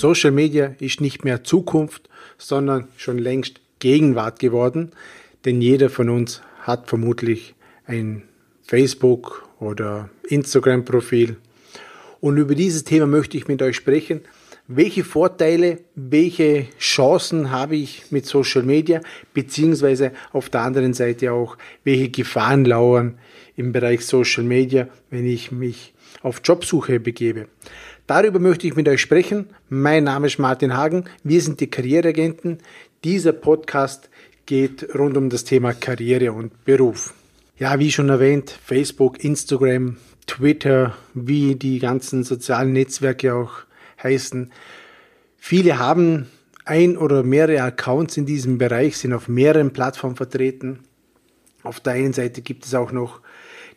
Social Media ist nicht mehr Zukunft, sondern schon längst Gegenwart geworden, denn jeder von uns hat vermutlich ein Facebook oder Instagram-Profil. Und über dieses Thema möchte ich mit euch sprechen. Welche Vorteile, welche Chancen habe ich mit Social Media, beziehungsweise auf der anderen Seite auch, welche Gefahren lauern im Bereich Social Media, wenn ich mich auf Jobsuche begebe. Darüber möchte ich mit euch sprechen. Mein Name ist Martin Hagen. Wir sind die Karriereagenten. Dieser Podcast geht rund um das Thema Karriere und Beruf. Ja, wie schon erwähnt, Facebook, Instagram, Twitter, wie die ganzen sozialen Netzwerke auch heißen. Viele haben ein oder mehrere Accounts in diesem Bereich, sind auf mehreren Plattformen vertreten. Auf der einen Seite gibt es auch noch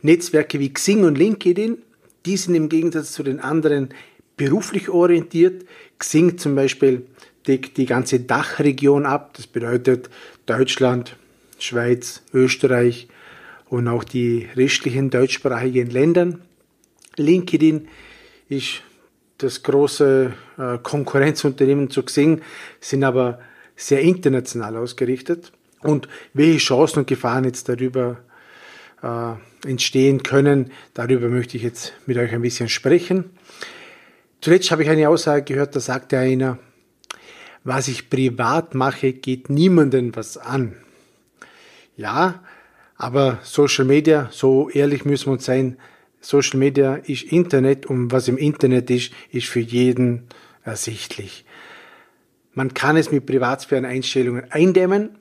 Netzwerke wie Xing und LinkedIn. Die sind im Gegensatz zu den anderen beruflich orientiert. Xing zum Beispiel deckt die ganze Dachregion ab. Das bedeutet Deutschland, Schweiz, Österreich und auch die restlichen deutschsprachigen Ländern. LinkedIn ist das große äh, Konkurrenzunternehmen zu Xing, sind aber sehr international ausgerichtet. Und welche Chancen und Gefahren jetzt darüber äh, entstehen können, darüber möchte ich jetzt mit euch ein bisschen sprechen. Zuletzt habe ich eine Aussage gehört, da sagte einer, was ich privat mache, geht niemandem was an. Ja, aber Social Media, so ehrlich müssen wir uns sein, Social Media ist Internet und was im Internet ist, ist für jeden ersichtlich. Man kann es mit Privatsphären-Einstellungen eindämmen.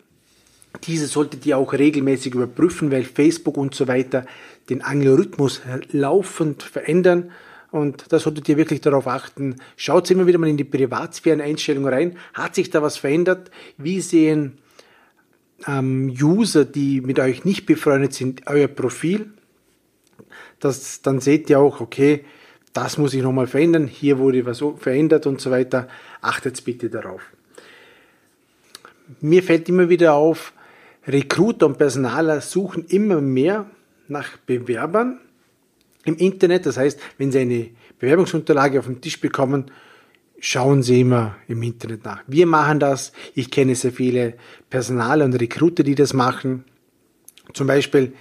Diese solltet ihr auch regelmäßig überprüfen, weil Facebook und so weiter den Algorithmus laufend verändern und da solltet ihr wirklich darauf achten. Schaut immer wieder mal in die Privatsphären-Einstellungen rein. Hat sich da was verändert? Wie sehen ähm, User, die mit euch nicht befreundet sind, euer Profil? Das, dann seht ihr auch, okay, das muss ich nochmal verändern. Hier wurde was verändert und so weiter. Achtet bitte darauf. Mir fällt immer wieder auf, Recruiter und Personaler suchen immer mehr nach Bewerbern im Internet. Das heißt, wenn Sie eine Bewerbungsunterlage auf den Tisch bekommen, schauen Sie immer im Internet nach. Wir machen das. Ich kenne sehr viele Personal- und Recruiter, die das machen. Zum Beispiel,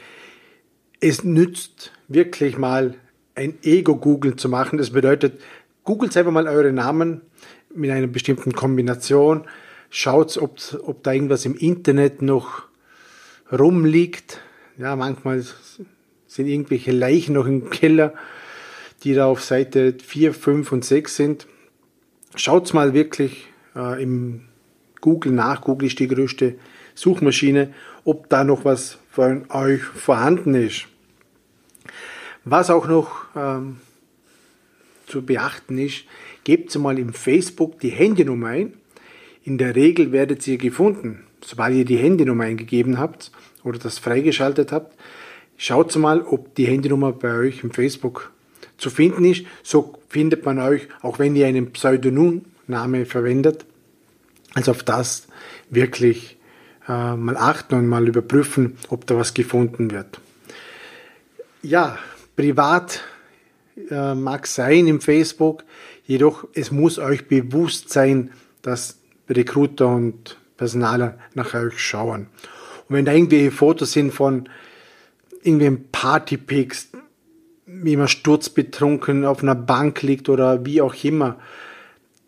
es nützt wirklich mal ein Ego-Googeln zu machen. Das bedeutet, googelt selber mal eure Namen mit einer bestimmten Kombination. Schaut, ob, ob da irgendwas im Internet noch rumliegt. Ja, manchmal sind irgendwelche Leichen noch im Keller, die da auf Seite 4, 5 und 6 sind. Schaut mal wirklich äh, im Google nach. Google ist die größte Suchmaschine, ob da noch was von euch vorhanden ist. Was auch noch ähm, zu beachten ist, gebt mal im Facebook die Handynummer ein. In der Regel werdet ihr gefunden, sobald ihr die Handynummer eingegeben habt oder das freigeschaltet habt. Schaut mal, ob die Handynummer bei euch im Facebook zu finden ist. So findet man euch, auch wenn ihr einen Pseudonymname verwendet. Also auf das wirklich äh, mal achten und mal überprüfen, ob da was gefunden wird. Ja, privat äh, mag sein im Facebook, jedoch es muss euch bewusst sein, dass Recruiter und Personaler nach euch schauen. Und wenn da irgendwelche Fotos sind von irgendwie ein Partypics, wie man sturzbetrunken auf einer Bank liegt oder wie auch immer.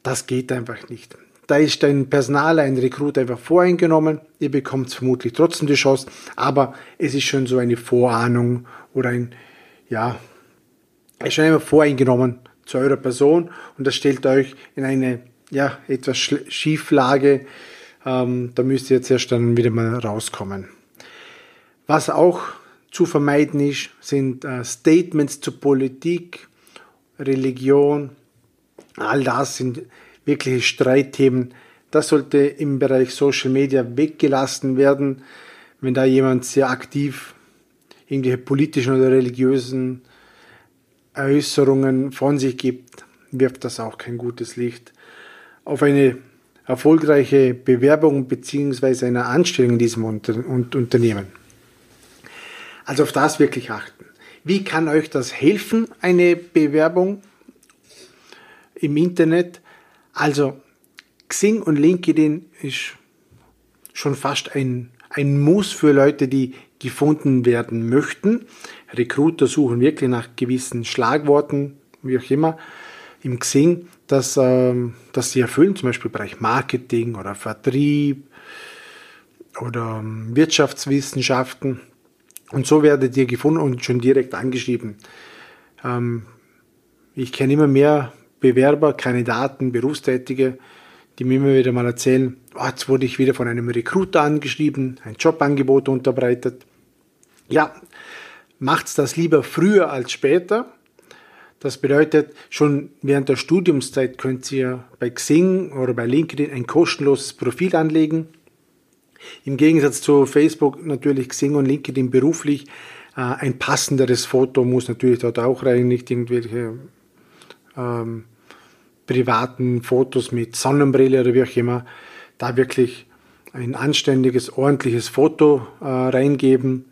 Das geht einfach nicht. Da ist ein Personal, ein Rekrut einfach voreingenommen. Ihr bekommt vermutlich trotzdem die Chance, aber es ist schon so eine Vorahnung oder ein, ja, ist schon einmal voreingenommen zu eurer Person und das stellt euch in eine, ja, etwas Schieflage. Ähm, da müsst ihr jetzt erst dann wieder mal rauskommen. Was auch zu vermeiden ist, sind äh, Statements zur Politik, Religion, all das sind wirkliche Streitthemen. Das sollte im Bereich Social Media weggelassen werden, wenn da jemand sehr aktiv irgendwelche politischen oder religiösen Äußerungen von sich gibt, wirft das auch kein gutes Licht auf eine erfolgreiche Bewerbung bzw. eine Anstellung in diesem Unternehmen. Also auf das wirklich achten. Wie kann euch das helfen, eine Bewerbung im Internet? Also Xing und LinkedIn ist schon fast ein, ein Muss für Leute, die gefunden werden möchten. Recruiter suchen wirklich nach gewissen Schlagworten, wie auch immer, im Xing, dass, ähm, dass sie erfüllen, zum Beispiel im Bereich Marketing oder Vertrieb oder ähm, Wirtschaftswissenschaften. Und so werdet ihr gefunden und schon direkt angeschrieben. Ähm, ich kenne immer mehr Bewerber, Kandidaten, Berufstätige, die mir immer wieder mal erzählen, oh, jetzt wurde ich wieder von einem Recruiter angeschrieben, ein Jobangebot unterbreitet. Ja, macht's das lieber früher als später. Das bedeutet, schon während der Studiumszeit könnt ihr bei Xing oder bei LinkedIn ein kostenloses Profil anlegen. Im Gegensatz zu Facebook natürlich Xing und LinkedIn beruflich äh, ein passenderes Foto muss natürlich dort auch rein, nicht irgendwelche ähm, privaten Fotos mit Sonnenbrille oder wie auch immer. Da wirklich ein anständiges, ordentliches Foto äh, reingeben,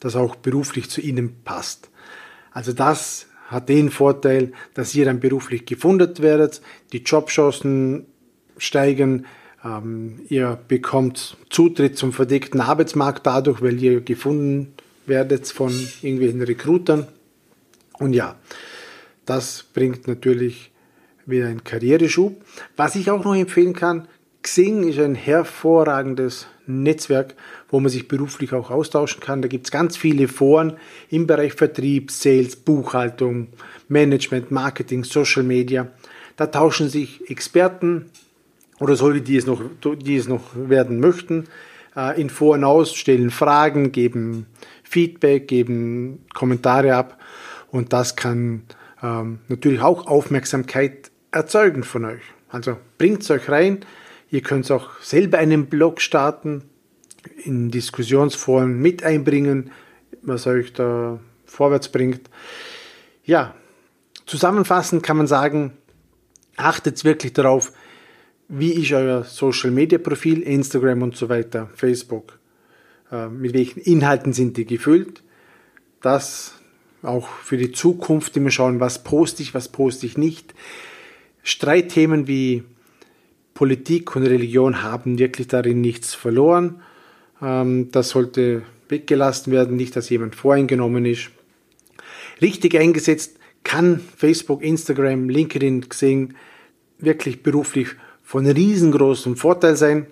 das auch beruflich zu Ihnen passt. Also das hat den Vorteil, dass ihr dann beruflich gefunden werdet, die Jobchancen steigen, ihr bekommt Zutritt zum verdeckten Arbeitsmarkt dadurch, weil ihr gefunden werdet von irgendwelchen Recruitern. Und ja, das bringt natürlich wieder einen Karriereschub. Was ich auch noch empfehlen kann, Xing ist ein hervorragendes Netzwerk, wo man sich beruflich auch austauschen kann. Da gibt es ganz viele Foren im Bereich Vertrieb, Sales, Buchhaltung, Management, Marketing, Social Media. Da tauschen sich Experten oder solche, die es noch, die es noch werden möchten, äh, in Foren aus, stellen Fragen, geben Feedback, geben Kommentare ab und das kann ähm, natürlich auch Aufmerksamkeit erzeugen von euch. Also bringt es euch rein. Ihr könnt auch selber einen Blog starten, in Diskussionsforen mit einbringen, was euch da vorwärts bringt. Ja, zusammenfassend kann man sagen, achtet wirklich darauf, wie ist euer Social Media Profil, Instagram und so weiter, Facebook. Äh, mit welchen Inhalten sind die gefüllt? Das auch für die Zukunft immer schauen, was poste ich, was poste ich nicht. Streitthemen wie Politik und Religion haben wirklich darin nichts verloren. Ähm, das sollte weggelassen werden, nicht, dass jemand voreingenommen ist. Richtig eingesetzt kann Facebook, Instagram, LinkedIn, Xing wirklich beruflich von riesengroßem Vorteil sein.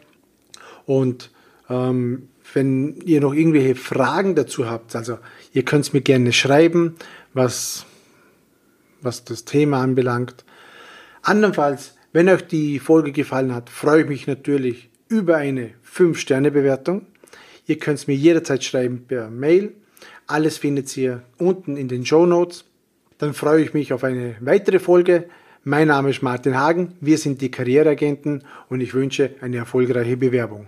Und ähm, wenn ihr noch irgendwelche Fragen dazu habt, also ihr könnt mir gerne schreiben, was, was das Thema anbelangt. Andernfalls, wenn euch die Folge gefallen hat, freue ich mich natürlich über eine 5-Sterne-Bewertung. Ihr könnt es mir jederzeit schreiben per Mail. Alles findet ihr unten in den Show Notes. Dann freue ich mich auf eine weitere Folge. Mein Name ist Martin Hagen, wir sind die Karriereagenten und ich wünsche eine erfolgreiche Bewerbung.